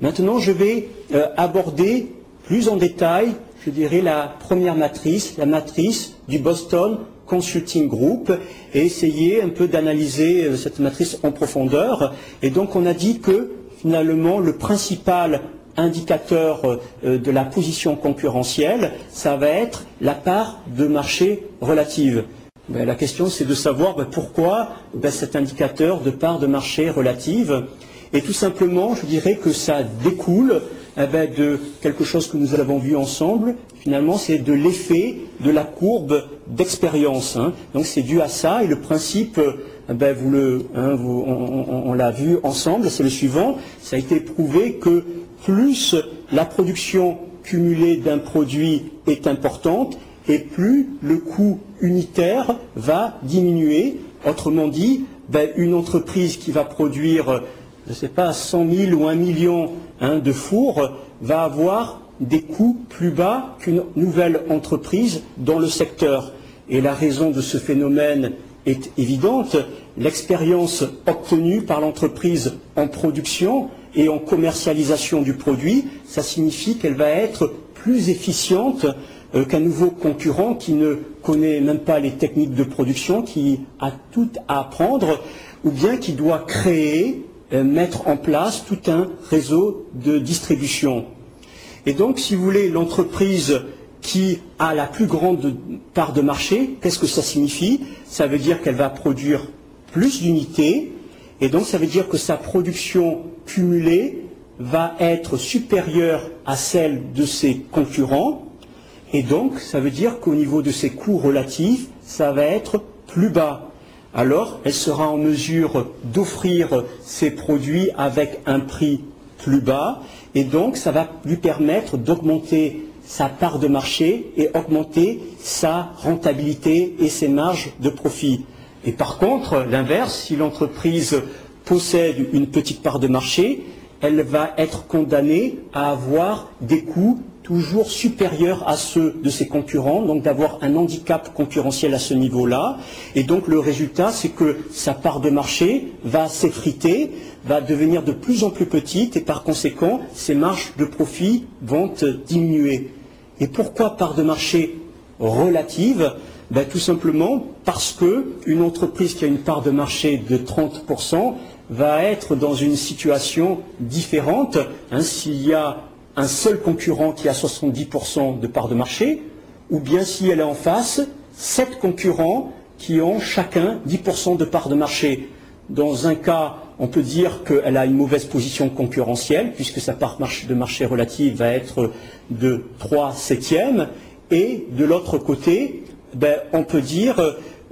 Maintenant, je vais euh, aborder plus en détail, je dirais, la première matrice, la matrice du Boston Consulting Group, et essayer un peu d'analyser euh, cette matrice en profondeur. Et donc, on a dit que finalement, le principal indicateur euh, de la position concurrentielle, ça va être la part de marché relative. Ben, la question, c'est de savoir ben, pourquoi ben, cet indicateur de part de marché relative. Et tout simplement, je dirais que ça découle eh ben, de quelque chose que nous avons vu ensemble. Finalement, c'est de l'effet de la courbe d'expérience. Hein. Donc c'est dû à ça. Et le principe, eh ben, vous le, hein, on l'a vu ensemble, c'est le suivant. Ça a été prouvé que plus la production cumulée d'un produit est importante, et plus le coût unitaire va diminuer. Autrement dit, ben, une entreprise qui va produire je ne sais pas, 100 000 ou 1 million hein, de fours, va avoir des coûts plus bas qu'une nouvelle entreprise dans le secteur. Et la raison de ce phénomène est évidente. L'expérience obtenue par l'entreprise en production et en commercialisation du produit, ça signifie qu'elle va être plus efficiente euh, qu'un nouveau concurrent qui ne connaît même pas les techniques de production, qui a tout à apprendre, ou bien qui doit créer mettre en place tout un réseau de distribution. Et donc, si vous voulez, l'entreprise qui a la plus grande part de marché, qu'est-ce que ça signifie? Ça veut dire qu'elle va produire plus d'unités, et donc ça veut dire que sa production cumulée va être supérieure à celle de ses concurrents, et donc ça veut dire qu'au niveau de ses coûts relatifs, ça va être plus bas alors elle sera en mesure d'offrir ses produits avec un prix plus bas et donc ça va lui permettre d'augmenter sa part de marché et augmenter sa rentabilité et ses marges de profit. Et par contre, l'inverse, si l'entreprise possède une petite part de marché, elle va être condamnée à avoir des coûts toujours supérieurs à ceux de ses concurrents, donc d'avoir un handicap concurrentiel à ce niveau-là. Et donc le résultat, c'est que sa part de marché va s'effriter, va devenir de plus en plus petite et par conséquent, ses marges de profit vont diminuer. Et pourquoi part de marché relative? Ben, Tout simplement parce qu'une entreprise qui a une part de marché de 30% va être dans une situation différente. Hein, S'il y a un seul concurrent qui a 70% de part de marché, ou bien si elle est en face, sept concurrents qui ont chacun 10% de part de marché. Dans un cas, on peut dire qu'elle a une mauvaise position concurrentielle, puisque sa part de marché relative va être de 3 septièmes, et de l'autre côté, ben, on peut dire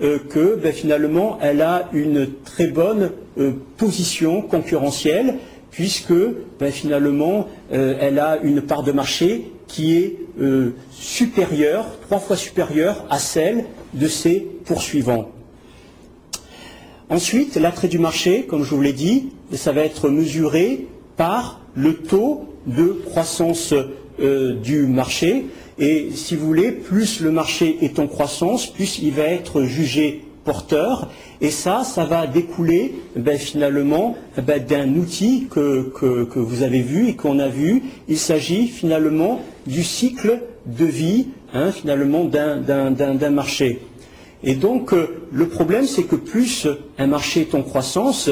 euh, que ben, finalement, elle a une très bonne euh, position concurrentielle, puisque ben, finalement euh, elle a une part de marché qui est euh, supérieure, trois fois supérieure à celle de ses poursuivants. Ensuite, l'attrait du marché, comme je vous l'ai dit, ça va être mesuré par le taux de croissance euh, du marché. Et si vous voulez, plus le marché est en croissance, plus il va être jugé porteur. Et ça, ça va découler ben, finalement ben, d'un outil que, que, vous avez vu et qu'on a vu. Il s'agit finalement du cycle de vie hein, finalement d'un marché. Et donc euh, le problème, c'est que plus un marché est en croissance,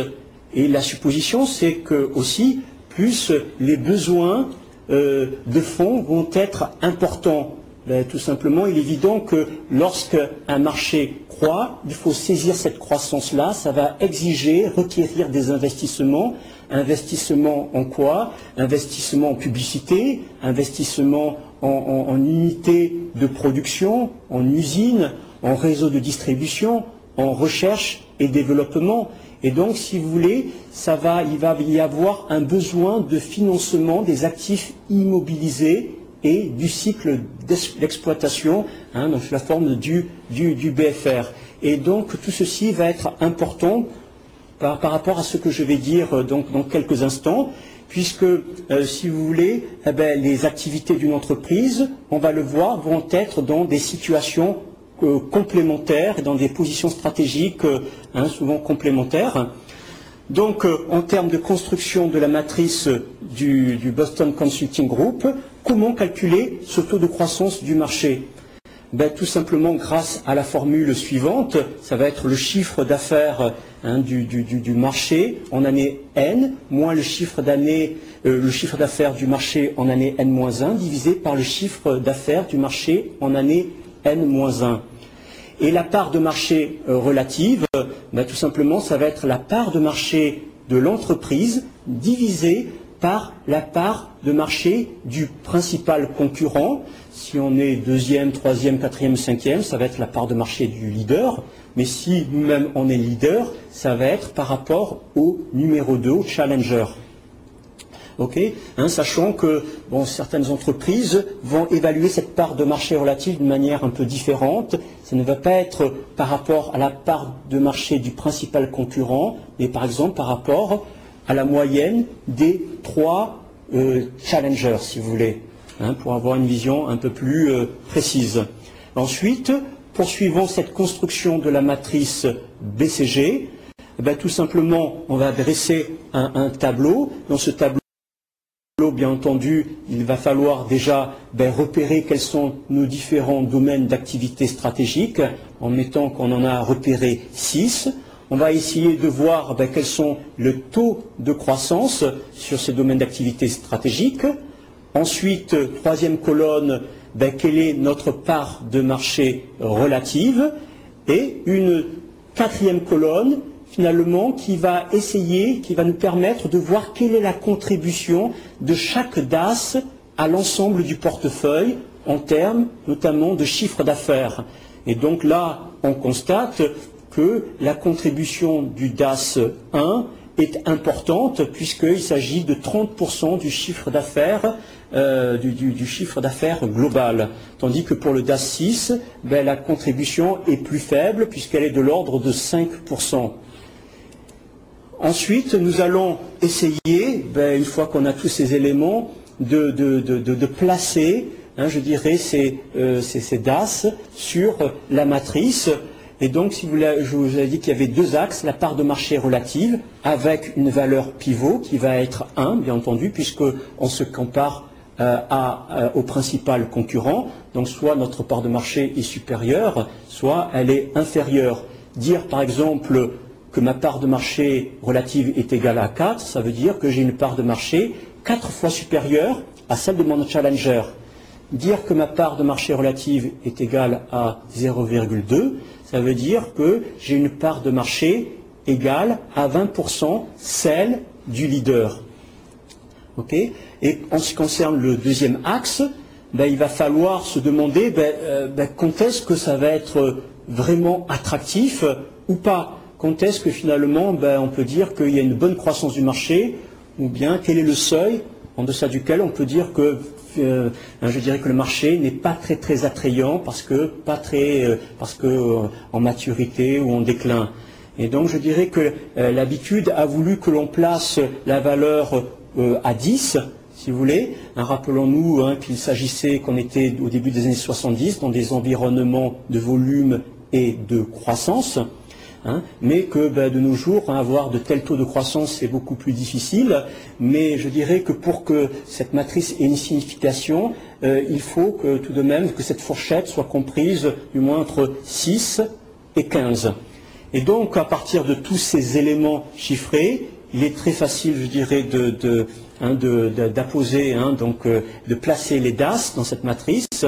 et la supposition, c'est que aussi plus les besoins euh, de fonds vont être importants. Ben, tout simplement, il est évident que lorsqu'un marché croît, il faut saisir cette croissance-là. Ça va exiger, requérir des investissements. Investissements en quoi? Investissement en publicité, investissement en, en unités de production, en usines, en réseau de distribution, en recherche et développement. Et donc, si vous voulez, il va y avoir un besoin de financement des actifs immobilisés et du cycle d'exploitation, hein, dans la forme du, du, BFR. Et donc tout ceci va être important par, rapport à ce que je vais dire euh, donc, dans quelques instants, puisque, euh, si vous voulez, eh ben, les activités d'une entreprise, on va le voir, vont être dans des situations euh, complémentaires, dans des positions stratégiques hein, souvent complémentaires. Donc, en termes de construction de la matrice du, Boston Consulting Group, comment calculer ce taux de croissance du marché? Ben, Tout simplement grâce à la formule suivante, ça va être le chiffre d'affaires hein, du, marché en année N, moins le chiffre euh, d'affaires du marché en année N-1, divisé par le chiffre d'affaires du marché en année N-1. Et la part de marché euh, relative, ben, tout simplement, ça va être la part de marché de l'entreprise divisée par la part de marché du principal concurrent. Si on est deuxième, troisième, quatrième, cinquième, ça va être la part de marché du leader. Mais si nous-mêmes on est leader, ça va être par rapport au numéro 2, au challenger. Hein, sachant que certaines entreprises vont évaluer cette part de marché relative d'une manière un peu différente. Ça ne va pas être par rapport à la part de marché du principal concurrent, mais par exemple par rapport à la moyenne des trois euh, challengers, si vous voulez, hein, pour avoir une vision un peu plus euh, précise. Ensuite, poursuivant cette construction de la matrice BCG, eh ben, tout simplement, on va dresser un tableau. Dans ce tableau, bien entendu, il va falloir déjà ben, repérer quels sont nos différents domaines d'activité stratégique, en mettant qu'on en a repéré six. On va essayer de voir ben, quels sont le taux de croissance sur ces domaines d'activité stratégique. Ensuite, troisième colonne, ben, quelle est notre part de marché relative. Et une quatrième colonne, finalement, qui va essayer, qui va nous permettre de voir quelle est la contribution de chaque DAS à l'ensemble du portefeuille en termes notamment de chiffre d'affaires. Et donc là, on constate que la contribution du DAS 1 est importante puisqu'il s'agit de 30% du chiffre d'affaires euh, du, chiffre d'affaires global. Tandis que pour le DAS 6, ben, la contribution est plus faible puisqu'elle est de l'ordre de 5%. Ensuite, nous allons essayer, ben, une fois qu'on a tous ces éléments, de, placer, hein, je dirais, euh, ces, DAS sur la matrice. Et donc, si je vous ai dit qu'il y avait deux axes, la part de marché relative, avec une valeur pivot qui va être 1, bien entendu, puisqu'on se compare euh, euh, au principal concurrent. Donc, soit notre part de marché est supérieure, soit elle est inférieure. Dire, par exemple, que ma part de marché relative est égale à 4, ça veut dire que j'ai une part de marché 4 fois supérieure à celle de mon challenger. Dire que ma part de marché relative est égale à 0,2, ça veut dire que j'ai une part de marché égale à 20% celle du leader. Et en ce qui concerne le deuxième axe, ben, il va falloir se demander ben, euh, ben, quand est-ce que ça va être vraiment attractif ou pas? Quand est-ce que finalement ben, on peut dire qu'il y a une bonne croissance du marché, ou bien quel est le seuil en deçà duquel on peut dire que euh, je dirais que le marché n'est pas très attrayant parce que pas très euh, parce que euh, en maturité ou en déclin. Et donc je dirais que l'habitude a voulu que l'on place la valeur à 10, si vous voulez. Rappelons-nous hein, qu'il s'agissait qu'on était au début des années 70 dans des environnements de volume et de croissance. Hein, mais que ben, de nos jours, hein, avoir de tels taux de croissance, c'est beaucoup plus difficile. Mais je dirais que pour que cette matrice ait une signification, euh, il faut que tout de même que cette fourchette soit comprise du moins entre 6 et 15. Et donc, à partir de tous ces éléments chiffrés, il est très facile, je dirais, de, hein, d'apposer, donc euh, de placer les DAS dans cette matrice,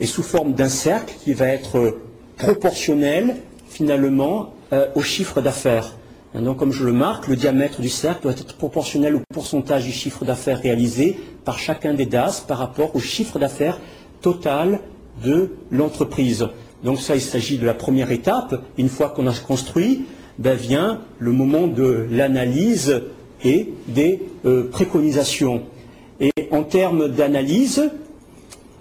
et sous forme d'un cercle qui va être proportionnel finalement euh, au chiffre d'affaires. Donc, comme je le marque, le diamètre du cercle doit être proportionnel au pourcentage du chiffre d'affaires réalisé par chacun des DAS par rapport au chiffre d'affaires total de l'entreprise. Donc ça, il s'agit de la première étape. Une fois qu'on a construit, ben vient le moment de l'analyse et des euh, préconisations. Et en termes d'analyse,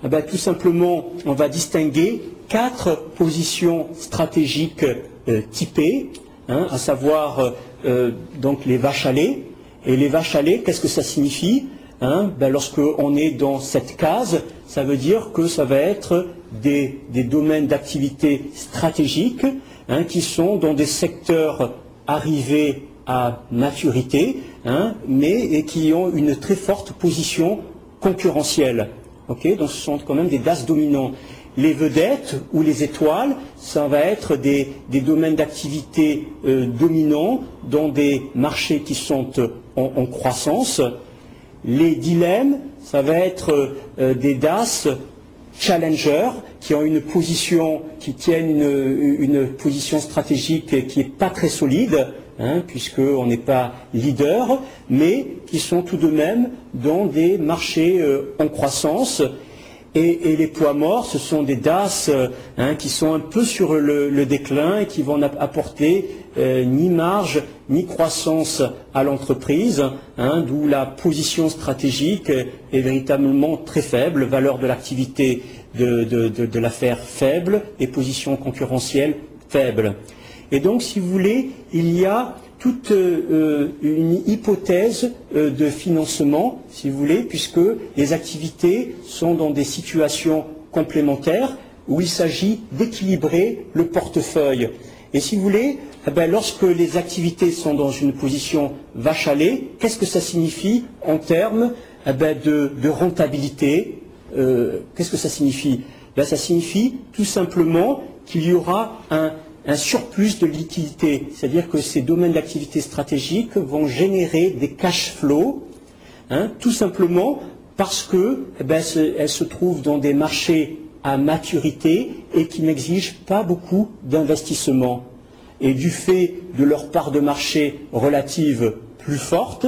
eh ben, tout simplement, on va distinguer quatre positions stratégiques typées, hein, à savoir euh, euh, donc les vaches à lait. Et les vaches à lait, qu'est-ce que ça signifie hein? Ben, Lorsqu'on est dans cette case, ça veut dire que ça va être des, domaines d'activité stratégiques hein, qui sont dans des secteurs arrivés à maturité, hein, mais qui ont une très forte position concurrentielle. Donc ce sont quand même des DAS dominants. Les vedettes ou les étoiles, ça va être des, domaines d'activité euh, dominants dans des marchés qui sont euh, en, croissance. Les dilemmes, ça va être euh, des DAS challengers qui ont une position, qui tiennent une, position stratégique qui n'est pas très solide, hein, puisqu'on n'est pas leader, mais qui sont tout de même dans des marchés en croissance et, les poids morts, ce sont des DAS euh, hein, qui sont un peu sur le, déclin et qui vont apporter euh, ni marge ni croissance à l'entreprise, hein, d'où la position stratégique est véritablement très faible, valeur de l'activité de, l'affaire faible et position concurrentielle faible. Et donc, si vous voulez, il y a toute euh, une hypothèse euh, de financement, si vous voulez, puisque les activités sont dans des situations complémentaires où il s'agit d'équilibrer le portefeuille. Et si vous voulez, eh ben, lorsque les activités sont dans une position vache à lait, qu'est-ce que ça signifie en termes eh ben, de, rentabilité euh, Qu'est-ce que ça signifie? Ben, Ça signifie tout simplement qu'il y aura un un surplus de liquidité, c'est-à-dire que ces domaines d'activité stratégique vont générer des cash flows, hein, tout simplement parce qu'elles eh ben, se trouvent dans des marchés à maturité et qui n'exigent pas beaucoup d'investissement. Et du fait de leur part de marché relative plus forte,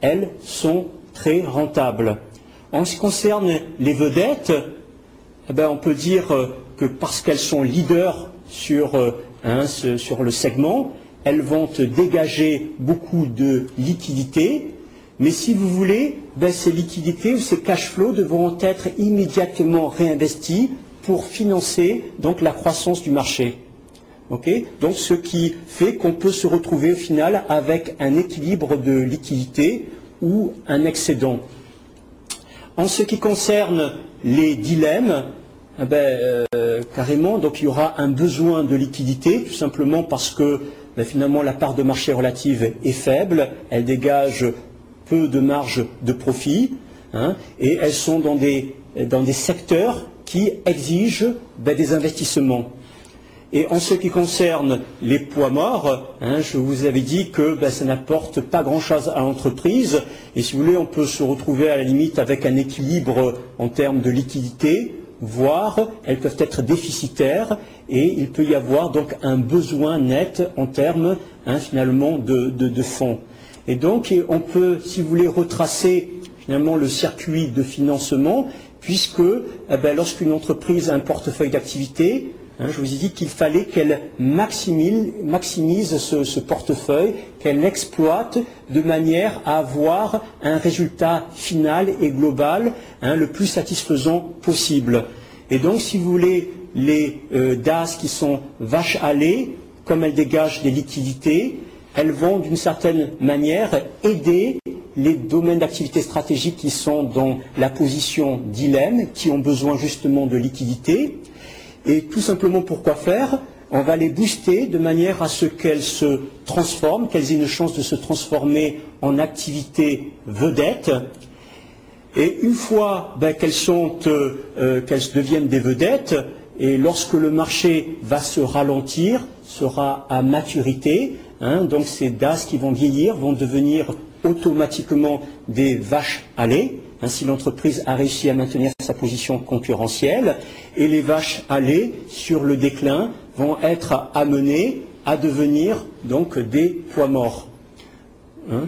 elles sont très rentables. En ce qui concerne les vedettes, eh ben, on peut dire que parce qu'elles sont leaders sur Hein, sur le segment, elles vont dégager beaucoup de liquidités, mais si vous voulez, ben, ces liquidités ou ces cash flows devront être immédiatement réinvestis pour financer la croissance du marché. donc ce qui fait qu'on peut se retrouver au final avec un équilibre de liquidité ou un excédent. En ce qui concerne les dilemmes, eh ben, euh, carrément, donc il y aura un besoin de liquidité, tout simplement parce que ben, finalement la part de marché relative est faible, elle dégage peu de marge de profit, hein, et elles sont dans des, secteurs qui exigent ben, des investissements. Et en ce qui concerne les poids morts, hein, je vous avais dit que ça n'apporte pas grand-chose à l'entreprise. Et si vous voulez, on peut se retrouver à la limite avec un équilibre en termes de liquidité, voire elles peuvent être déficitaires et il peut y avoir donc un besoin net en termes hein, finalement de, fonds. Et donc on peut, si vous voulez, retracer finalement le circuit de financement, puisque eh ben, lorsqu'une entreprise a un portefeuille d'activité, hein, je vous ai dit qu'il fallait qu'elle maximise, ce, portefeuille, qu'elle l'exploite de manière à avoir un résultat final et global hein, le plus satisfaisant possible. Et donc, si vous voulez, les euh, DAS qui sont vaches à lait, comme elles dégagent des liquidités, elles vont d'une certaine manière aider les domaines d'activité stratégique qui sont dans la position dilemme, qui ont besoin justement de liquidités. Et tout simplement pourquoi faire? On va les booster de manière à ce qu'elles se transforment, qu'elles aient une chance de se transformer en activité vedette. Et une fois ben, qu'elles euh, euh, qu'elles deviennent des vedettes, et lorsque le marché va se ralentir, sera à maturité, hein, donc ces DAS qui vont vieillir vont devenir automatiquement des vaches à lait, ainsi l'entreprise a réussi à maintenir sa position concurrentielle, et les vaches lait sur le déclin vont être amenées à devenir donc des poids morts. Hein,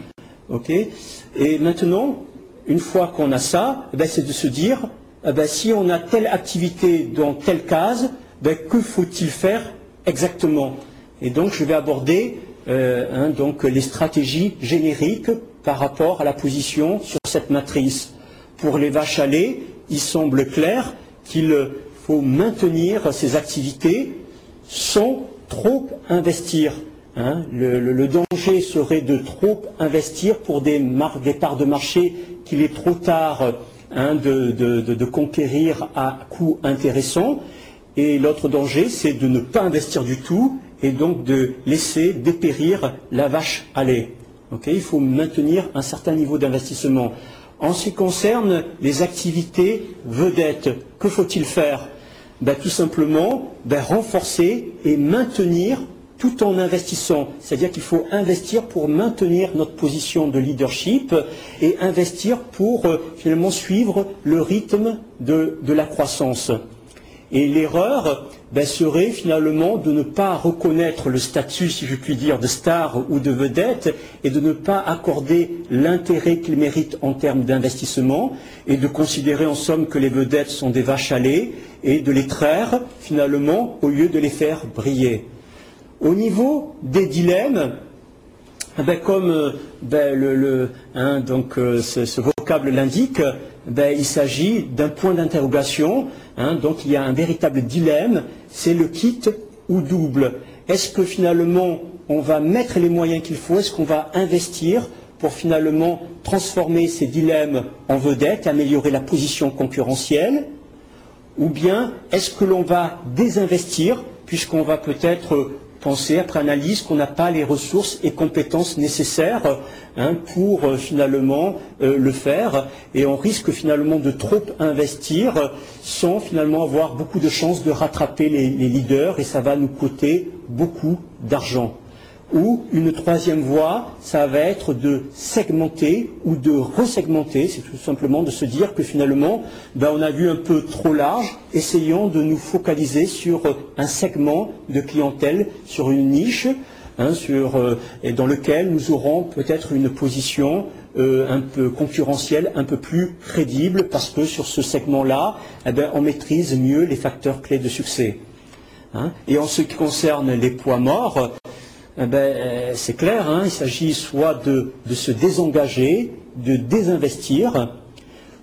et maintenant, une fois qu'on a ça, eh ben, c'est de se dire, eh ben, si on a telle activité dans telle case, ben, que faut-il faire exactement? Et donc je vais aborder euh, hein, donc, les stratégies génériques par rapport à la position sur cette matrice. Pour les vaches à lait, il semble clair qu'il faut maintenir ces activités sans trop investir. Hein. le, danger serait de trop investir pour des, parts de marché qu'il est trop tard hein, de, conquérir à coût intéressant. Et l'autre danger, c'est de ne pas investir du tout et donc de laisser dépérir la vache à lait. il faut maintenir un certain niveau d'investissement. En ce qui concerne les activités vedettes, que faut-il faire? Ben, Tout simplement ben, renforcer et maintenir tout en investissant. C'est-à-dire qu'il faut investir pour maintenir notre position de leadership et investir pour euh, finalement suivre le rythme de, la croissance. Et l'erreur ben, serait finalement de ne pas reconnaître le statut, si je puis dire, de star ou de vedette et de ne pas accorder l'intérêt qu'il mérite en termes d'investissement et de considérer en somme que les vedettes sont des vaches à lait et de les traire finalement au lieu de les faire briller. Au niveau des dilemmes, ben, comme euh, ben, le, hein, euh, ce, vocable l'indique, ben, il s'agit d'un point d'interrogation. Hein, donc il y a un véritable dilemme, c'est le kit ou double. Est-ce que finalement on va mettre les moyens qu'il faut Est-ce qu'on va investir pour finalement transformer ces dilemmes en vedettes, améliorer la position concurrentielle Ou bien est-ce que l'on va désinvestir puisqu'on va peut-être penser, après analyse, qu'on n'a pas les ressources et compétences nécessaires hein, pour euh, finalement euh, le faire. Et on risque finalement de trop investir sans finalement avoir beaucoup de chances de rattraper les leaders et ça va nous coûter beaucoup d'argent. Ou une troisième voie, ça va être de segmenter ou de resegmenter, c'est tout simplement de se dire que finalement, ben, on a vu un peu trop large, essayons de nous focaliser sur un segment de clientèle, sur une niche, hein, euh, dans lequel nous aurons peut-être une position euh, un peu concurrentielle, un peu plus crédible, parce que sur ce segment-là, eh ben, on maîtrise mieux les facteurs clés de succès. Hein. Et en ce qui concerne les poids morts, eh ben, c'est clair, hein, il s'agit soit de, se désengager, de désinvestir,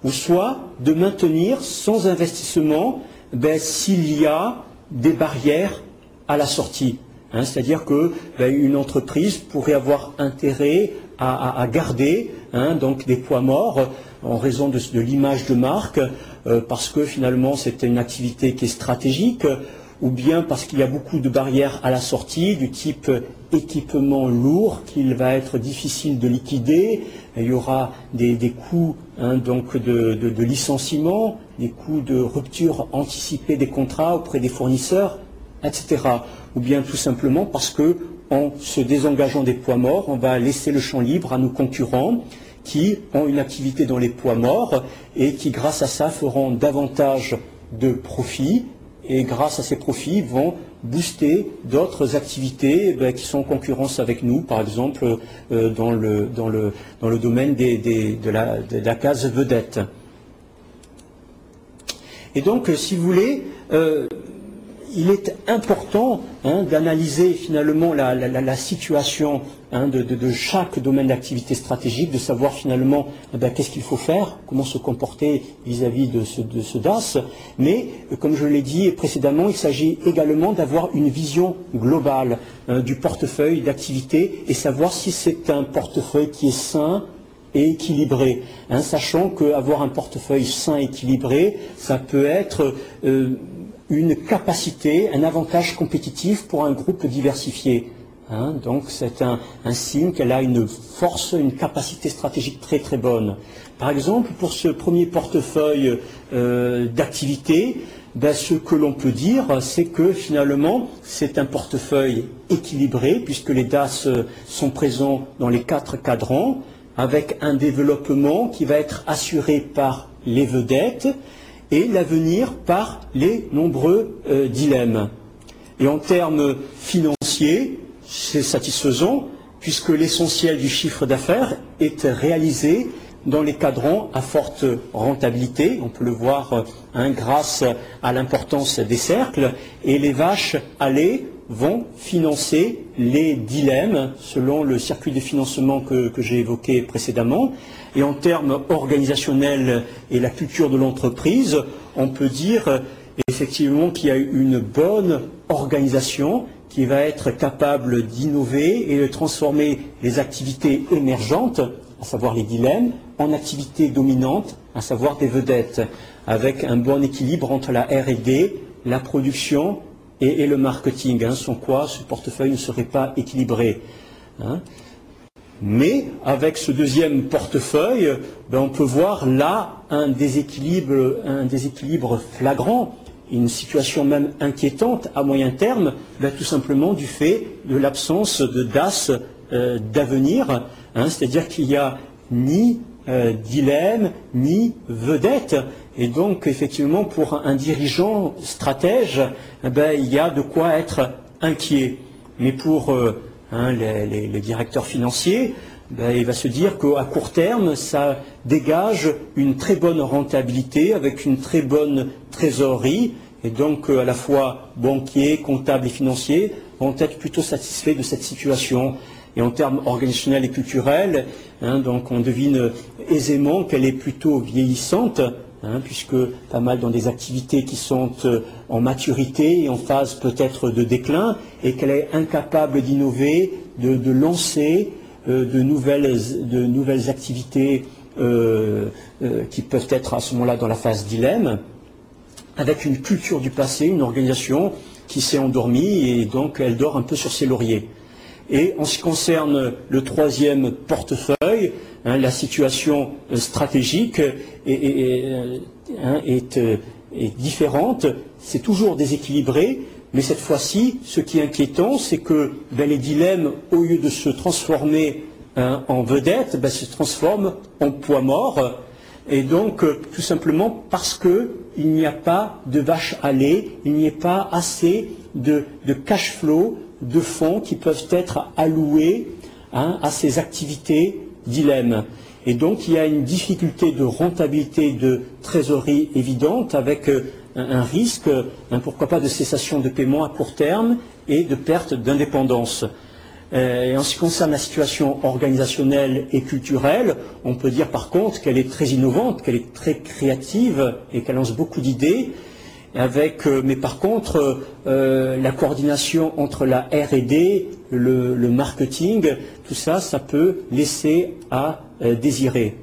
ou soit de maintenir sans investissement ben, s'il y a des barrières à la sortie. Hein. C'est-à-dire qu'une ben, entreprise pourrait avoir intérêt à, garder hein, donc des poids morts en raison de, l'image de marque, euh, parce que finalement c'est une activité qui est stratégique, ou bien parce qu'il y a beaucoup de barrières à la sortie, du type équipement lourd qu'il va être difficile de liquider. Il y aura des, coûts hein, de, licenciement, des coûts de rupture anticipée des contrats auprès des fournisseurs, etc. Ou bien tout simplement parce que en se désengageant des poids morts, on va laisser le champ libre à nos concurrents qui ont une activité dans les poids morts et qui, grâce à ça, feront davantage de profits et grâce à ces profits vont booster d'autres activités ben, qui sont en concurrence avec nous, par exemple euh, dans, le, domaine de, la, case vedette. Et donc, si vous voulez, euh, il est important hein, d'analyser finalement la, situation hein, de, chaque domaine d'activité stratégique, de savoir finalement eh ben, qu'est-ce qu'il faut faire, comment se comporter vis-à-vis de, ce, DAS. Mais, euh, comme je l'ai dit précédemment, il s'agit également d'avoir une vision globale hein, du portefeuille d'activité et savoir si c'est un portefeuille qui est sain, et équilibré, sachant qu'avoir un portefeuille sain et équilibré, ça peut être euh, une capacité, un avantage compétitif pour un groupe diversifié. Hein. donc c'est un, signe qu'elle a une force, une capacité stratégique très très bonne. Par exemple, pour ce premier portefeuille euh, d'activité, ben, ce que l'on peut dire, c'est que finalement, c'est un portefeuille équilibré, puisque les DAS sont présents dans les quatre cadrans, avec un développement qui va être assuré par les vedettes, et l'avenir par les nombreux euh, dilemmes. Et en termes financiers, c'est satisfaisant puisque l'essentiel du chiffre d'affaires est réalisé dans les cadrans à forte rentabilité. On peut le voir hein, grâce à l'importance des cercles. Et les vaches lait vont financer les dilemmes selon le circuit de financement que j'ai évoqué précédemment. Et en termes organisationnels et la culture de l'entreprise, on peut dire effectivement qu'il y a une bonne organisation qui va être capable d'innover et de transformer les activités émergentes, à savoir les dilemmes, en activités dominantes, à savoir des vedettes, avec un bon équilibre entre la RD, la production et, le marketing. Hein, sans quoi ce portefeuille ne serait pas équilibré. Hein. Mais avec ce deuxième portefeuille, ben, on peut voir là un déséquilibre, flagrant, une situation même inquiétante à moyen terme, ben, tout simplement du fait de l'absence de DAS euh, d'avenir, hein, c'est-à-dire qu'il n'y a ni euh, dilemme ni vedette. Et donc, effectivement, pour un dirigeant stratège, eh ben, il y a de quoi être inquiet. Mais pour euh, hein, les, directeurs financiers, ben, il va se dire qu'à court terme, ça dégage une très bonne rentabilité avec une très bonne trésorerie. Et donc, euh, à la fois banquiers, comptables et financiers vont être plutôt satisfaits de cette situation. Et en termes organisationnels et culturels, hein, on devine aisément qu'elle est plutôt vieillissante, Hein, puisque pas mal dans des activités qui sont euh, en maturité et en phase peut-être de déclin, et qu'elle est incapable d'innover, de, lancer euh, de, nouvelles, activités euh, qui peuvent être à ce moment-là dans la phase dilemme, avec une culture du passé, une organisation qui s'est endormie et donc elle dort un peu sur ses lauriers. Et en ce qui concerne le troisième portefeuille, Hein, la situation euh, stratégique est, hein, euh, différente, c'est toujours déséquilibré, mais cette fois-ci, ce qui est inquiétant, c'est que ben, les dilemmes, au lieu de se transformer hein, en vedette, ben, se transforment en poids mort. Et donc, euh, tout simplement parce qu'il n'y a pas de vache à lait, il n'y a pas assez de, cash flow, de fonds qui peuvent être alloués à ces activités dilemme. Et donc il y a une difficulté de rentabilité de trésorerie évidente avec euh, un, risque, pourquoi pas de cessation de paiement à court terme et de perte d'indépendance. Euh, en ce qui concerne la situation organisationnelle et culturelle, on peut dire par contre qu'elle est très innovante, qu'elle est très créative et qu'elle lance beaucoup d'idées. Euh, mais par contre, la coordination entre la R&D, le, marketing, tout ça, ça peut laisser à euh, désirer.